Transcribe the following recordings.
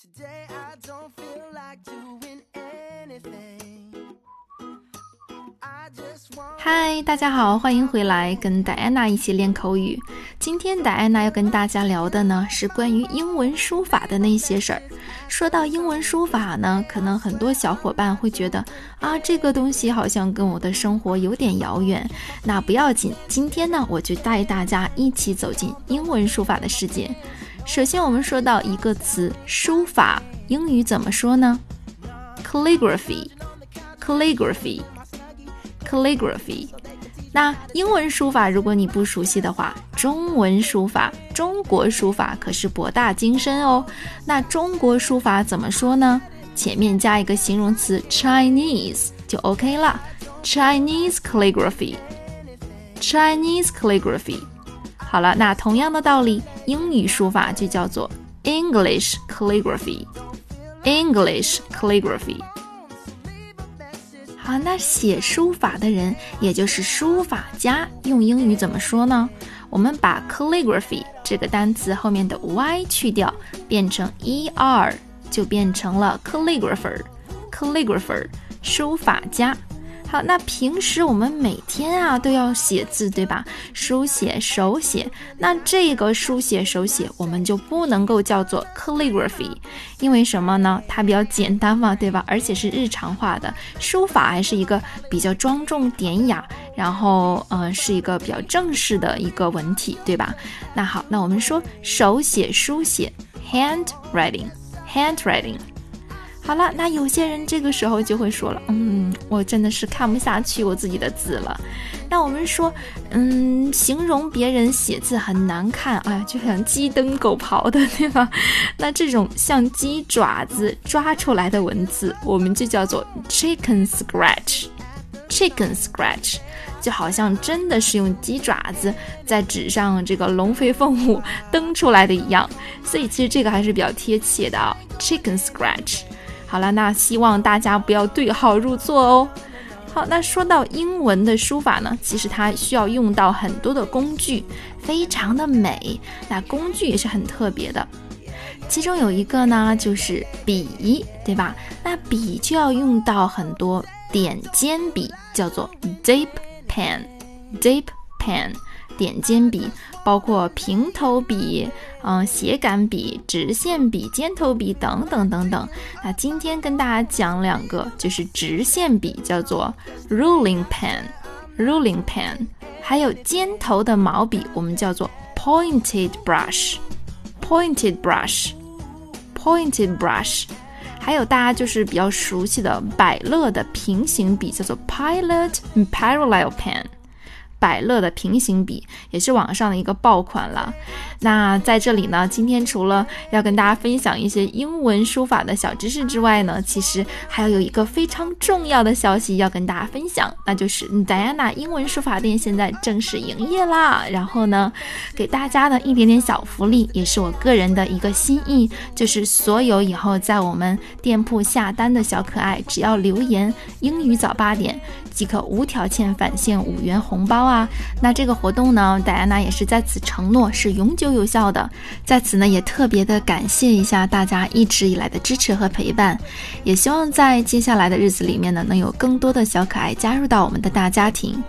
Today I don't feel like doing anything. I just want 嗨，大家好，欢迎回来跟戴安娜一起练口语。今天戴安娜要跟大家聊的呢是关于英文书法的那些事儿。说到英文书法呢，可能很多小伙伴会觉得啊，这个东西好像跟我的生活有点遥远。那不要紧，今天呢，我就带大家一起走进英文书法的世界。首先，我们说到一个词“书法”，英语怎么说呢？calligraphy，calligraphy，calligraphy。那英文书法，如果你不熟悉的话，中文书法、中国书法可是博大精深哦。那中国书法怎么说呢？前面加一个形容词 Chinese 就 OK 了，Chinese calligraphy，Chinese calligraphy。好了，那同样的道理，英语书法就叫做 English calligraphy，English calligraphy。好，那写书法的人，也就是书法家，用英语怎么说呢？我们把 calligraphy 这个单词后面的 y 去掉，变成 er，就变成了 calligrapher，calligrapher，书法家。好，那平时我们每天啊都要写字，对吧？书写、手写，那这个书写、手写我们就不能够叫做 calligraphy，因为什么呢？它比较简单嘛，对吧？而且是日常化的，书法还是一个比较庄重典雅，然后呃是一个比较正式的一个文体，对吧？那好，那我们说手写、书写，handwriting，handwriting。好了，那有些人这个时候就会说了，嗯，我真的是看不下去我自己的字了。那我们说，嗯，形容别人写字很难看，哎呀，就像鸡蹬狗刨的，对吧？那这种像鸡爪子抓出来的文字，我们就叫做 chicken scratch，chicken scratch，就好像真的是用鸡爪子在纸上这个龙飞凤舞蹬出来的一样。所以其实这个还是比较贴切的啊，chicken scratch。好了，那希望大家不要对号入座哦。好，那说到英文的书法呢，其实它需要用到很多的工具，非常的美。那工具也是很特别的，其中有一个呢就是笔，对吧？那笔就要用到很多点尖笔，叫做 dip pen，dip pen，点尖笔。包括平头笔、嗯斜杆笔、直线笔、尖头笔等等等等。那今天跟大家讲两个，就是直线笔叫做 ruling pen，ruling pen，还有尖头的毛笔我们叫做 pointed brush，pointed brush，pointed brush，还有大家就是比较熟悉的百乐的平行笔叫做 pilot parallel pen。百乐的平行笔也是网上的一个爆款了。那在这里呢，今天除了要跟大家分享一些英文书法的小知识之外呢，其实还要有一个非常重要的消息要跟大家分享，那就是戴安娜英文书法店现在正式营业啦。然后呢，给大家的一点点小福利，也是我个人的一个心意，就是所有以后在我们店铺下单的小可爱，只要留言英语早八点，即可无条件返现五元红包。啊那这个活动呢，戴安娜也是在此承诺是永久。有效的，在此呢也特别的感谢一下大家一直以来的支持和陪伴，也希望在接下来的日子里面呢，能有更多的小可爱加入到我们的大家庭。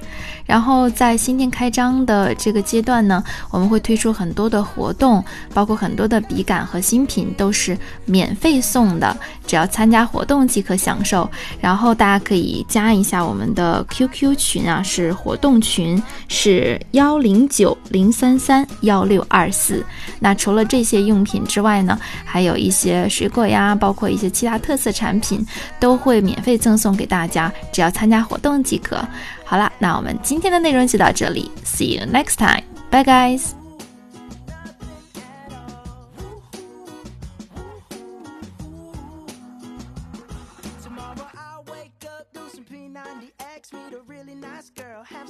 然后在新店开张的这个阶段呢，我们会推出很多的活动，包括很多的笔杆和新品都是免费送的，只要参加活动即可享受。然后大家可以加一下我们的 QQ 群啊，是活动群，是幺零九零三三幺六二四。那除了这些用品之外呢，还有一些水果呀，包括一些其他特色产品都会免费赠送给大家，只要参加活动即可。好了，那我们今天的内容就到这里，See you next time，bye guys。